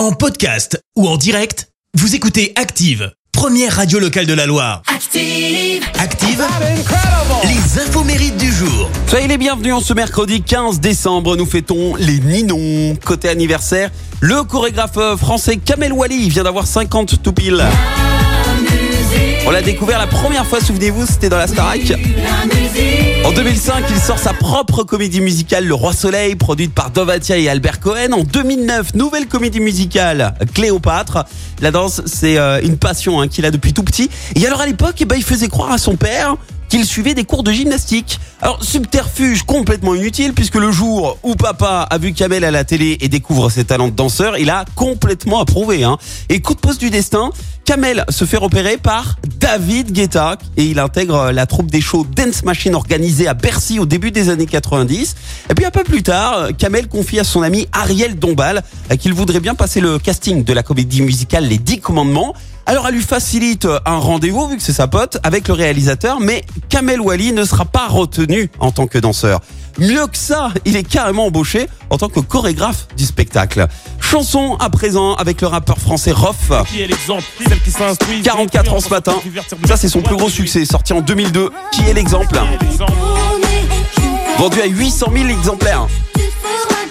En podcast ou en direct, vous écoutez Active, première radio locale de la Loire. Active. Active, les infos mérites du jour. Soyez les bienvenus en ce mercredi 15 décembre. Nous fêtons les Ninons. Côté anniversaire, le chorégraphe français Kamel Wally vient d'avoir 50 tout pile. On l'a découvert la première fois, souvenez-vous, c'était dans la Starac. En 2005, il sort sa propre comédie musicale Le Roi Soleil, produite par Dovatia et Albert Cohen. En 2009, nouvelle comédie musicale Cléopâtre. La danse, c'est euh, une passion hein, qu'il a depuis tout petit. Et alors à l'époque, eh ben, il faisait croire à son père qu'il suivait des cours de gymnastique. Alors, subterfuge complètement inutile puisque le jour où papa a vu Kamel à la télé et découvre ses talents de danseur, il a complètement approuvé. Hein. Et coup de poste du destin, Kamel se fait repérer par David Guetta et il intègre la troupe des shows Dance Machine organisée à Bercy au début des années 90. Et puis un peu plus tard, Kamel confie à son ami Ariel Dombal qu'il voudrait bien passer le casting de la comédie musicale Les Dix Commandements. Alors elle lui facilite un rendez-vous vu que c'est sa pote avec le réalisateur, mais Kamel Wally ne sera pas retenu en tant que danseur. Mieux que ça, il est carrément embauché en tant que chorégraphe du spectacle. Chanson à présent avec le rappeur français Rof. 44 ans ce matin. Ça c'est son plus gros succès, sorti en 2002. Qui est l'exemple? Vendu à 800 000 exemplaires.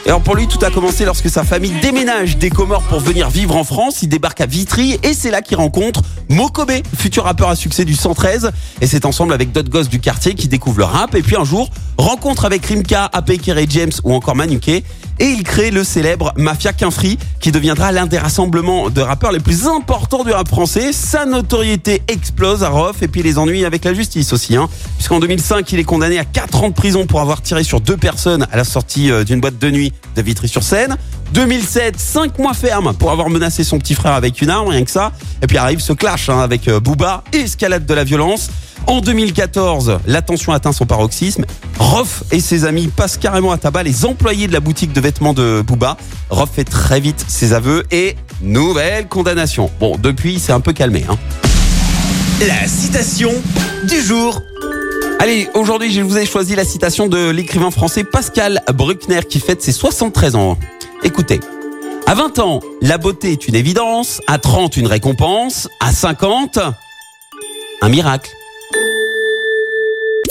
Et alors pour lui, tout a commencé lorsque sa famille déménage des Comores pour venir vivre en France. Il débarque à Vitry et c'est là qu'il rencontre Mokobe, futur rappeur à succès du 113. Et c'est ensemble avec d'autres gosses du quartier qui découvrent le rap. Et puis un jour, rencontre avec Rimka, AP Kerry James ou encore Manuke. Et il crée le célèbre Mafia Quinfree qui deviendra l'un des rassemblements de rappeurs les plus importants du rap français. Sa notoriété explose à Rof et puis les ennuis avec la justice aussi. Hein. Puisqu'en 2005, il est condamné à 4 ans de prison pour avoir tiré sur deux personnes à la sortie euh, d'une boîte de nuit de Vitry-sur-Seine. 2007, 5 mois ferme pour avoir menacé son petit frère avec une arme, rien que ça. Et puis arrive ce clash hein, avec euh, Booba, escalade de la violence. En 2014, la tension atteint son paroxysme. Rof et ses amis passent carrément à tabac les employés de la boutique de vêtements de Booba. Rof fait très vite ses aveux et nouvelle condamnation. Bon, depuis, c'est un peu calmé. Hein. La citation du jour. Allez, aujourd'hui, je vous ai choisi la citation de l'écrivain français Pascal Bruckner qui fête ses 73 ans. Écoutez. À 20 ans, la beauté est une évidence. À 30, une récompense. À 50, un miracle.